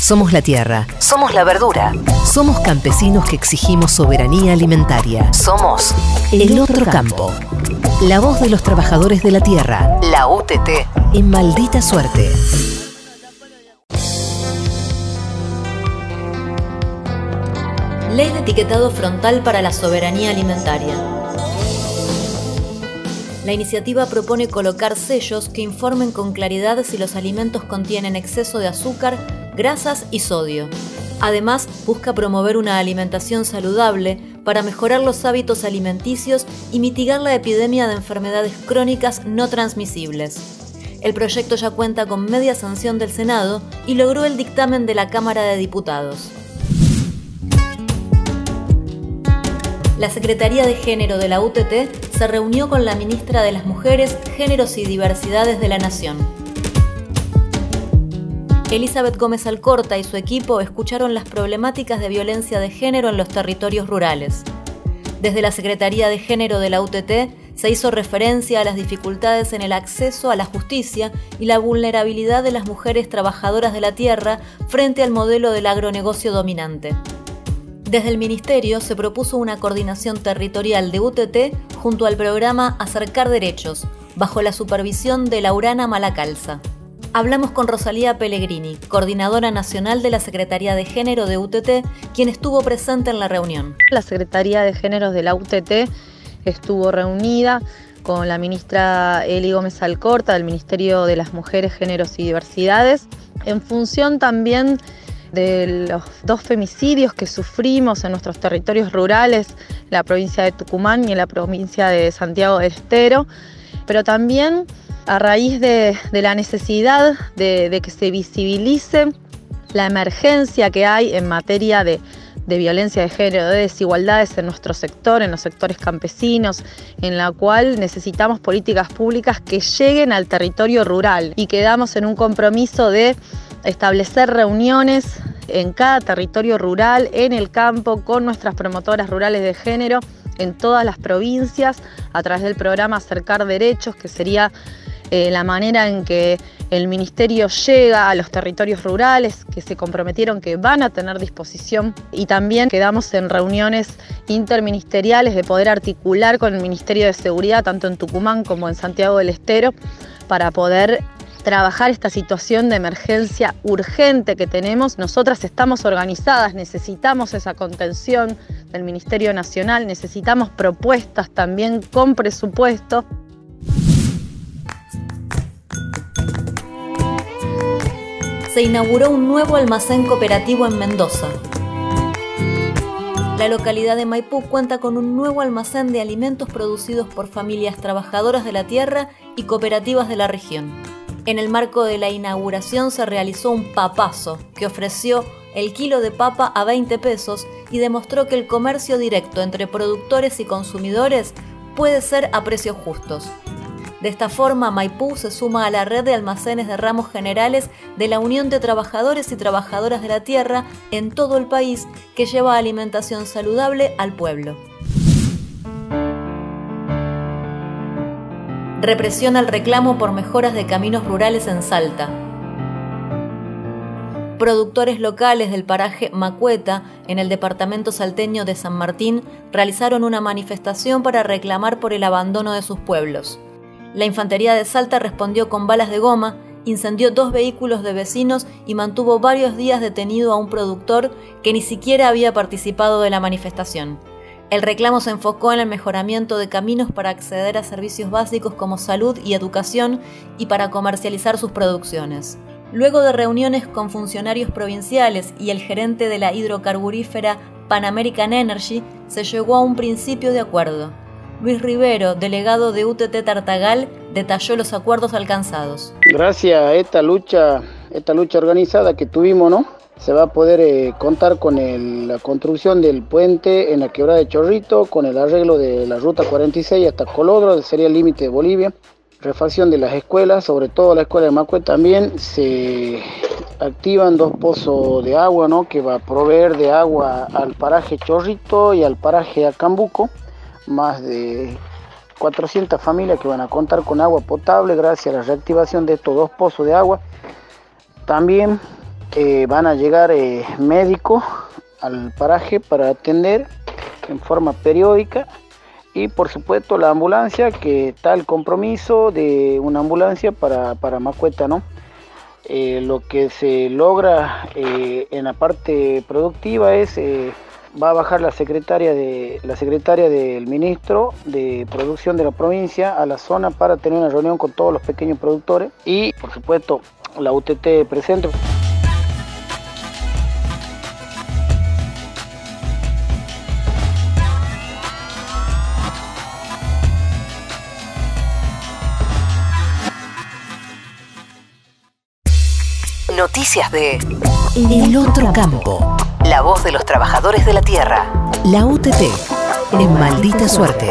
Somos la tierra. Somos la verdura. Somos campesinos que exigimos soberanía alimentaria. Somos el otro campo. La voz de los trabajadores de la tierra. La UTT. En maldita suerte. Ley de etiquetado frontal para la soberanía alimentaria. La iniciativa propone colocar sellos que informen con claridad si los alimentos contienen exceso de azúcar, grasas y sodio. Además, busca promover una alimentación saludable para mejorar los hábitos alimenticios y mitigar la epidemia de enfermedades crónicas no transmisibles. El proyecto ya cuenta con media sanción del Senado y logró el dictamen de la Cámara de Diputados. La Secretaría de Género de la UTT se reunió con la ministra de las Mujeres, Géneros y Diversidades de la Nación. Elizabeth Gómez Alcorta y su equipo escucharon las problemáticas de violencia de género en los territorios rurales. Desde la Secretaría de Género de la UTT se hizo referencia a las dificultades en el acceso a la justicia y la vulnerabilidad de las mujeres trabajadoras de la tierra frente al modelo del agronegocio dominante. Desde el Ministerio se propuso una coordinación territorial de UTT junto al programa Acercar Derechos, bajo la supervisión de Laurana Malacalza. Hablamos con Rosalía Pellegrini, coordinadora nacional de la Secretaría de Género de UTT, quien estuvo presente en la reunión. La Secretaría de Género de la UTT estuvo reunida con la ministra Eli Gómez Alcorta del Ministerio de las Mujeres, Géneros y Diversidades, en función también de los dos femicidios que sufrimos en nuestros territorios rurales, la provincia de Tucumán y en la provincia de Santiago del Estero, pero también a raíz de, la necesidad de, que se visibilice la emergencia que hay en materia de, violencia de género, de desigualdades en nuestro sector, en los sectores campesinos, en la cual necesitamos políticas públicas que lleguen al territorio rural y quedamos en un compromiso de establecer reuniones en cada territorio rural, en el campo, con nuestras promotoras rurales de género, en todas las provincias, a través del programa Acercar Derechos, que sería eh, la manera en que el ministerio llega a los territorios rurales que se comprometieron que van a tener disposición y también quedamos en reuniones interministeriales de poder articular con el Ministerio de Seguridad tanto en Tucumán como en Santiago del Estero para poder trabajar esta situación de emergencia urgente que tenemos. Nosotras estamos organizadas, necesitamos esa contención del Ministerio Nacional, necesitamos propuestas también con presupuesto. Se inauguró un nuevo almacén cooperativo en Mendoza. La localidad de Maipú cuenta con un nuevo almacén de alimentos producidos por familias trabajadoras de la tierra y cooperativas de la región. En el marco de la inauguración se realizó un papazo que ofreció el kilo de papa a 20 pesos y demostró que el comercio directo entre productores y consumidores puede ser a precios justos. De esta forma, Maipú se suma a la red de almacenes de ramos generales de la Unión de Trabajadores y Trabajadoras de la Tierra en todo el país que lleva alimentación saludable al pueblo. represión al reclamo por mejoras de caminos rurales en Salta. Productores locales del paraje Macueta, en el departamento salteño de San Martín, realizaron una manifestación para reclamar por el abandono de sus pueblos. La infantería de Salta respondió con balas de goma, incendió dos vehículos de vecinos y mantuvo varios días detenido a un productor que ni siquiera había participado de la manifestación. El reclamo se enfocó en el mejoramiento de caminos para acceder a servicios básicos como salud y educación y para comercializar sus producciones. Luego de reuniones con funcionarios provinciales y el gerente de la hidrocarburífera Pan American Energy, se llegó a un principio de acuerdo. Luis Rivero, delegado de UTT Tartagal, detalló los acuerdos alcanzados. Gracias a esta lucha, esta lucha organizada que tuvimos, ¿no? se va a poder eh, contar con la construcción del puente en la quebrada de Chorrito, con el arreglo de la ruta 46 hasta Colodro, sería el límite de Bolivia, refacción de las escuelas, sobre todo la escuela de Macue también, se activan dos pozos de agua, ¿no? que va a proveer de agua al paraje Chorrito y al paraje Acambuco, más de 400 familias que van a contar con agua potable gracias a la reactivación de estos dos pozos de agua. También eh, van a llegar eh, médicos al paraje para atender en forma periódica y por supuesto la ambulancia que está el compromiso de una ambulancia para, para Macueta, ¿no? Eh, lo que se logra en la parte productiva es va a bajar la secretaria de la secretaria del ministro de producción de la provincia a la zona para tener una reunión con todos los pequeños productores y por supuesto la UTT presente. Noticias de El Otro Campo. La voz de los trabajadores de la tierra. La UTT. En maldita suerte.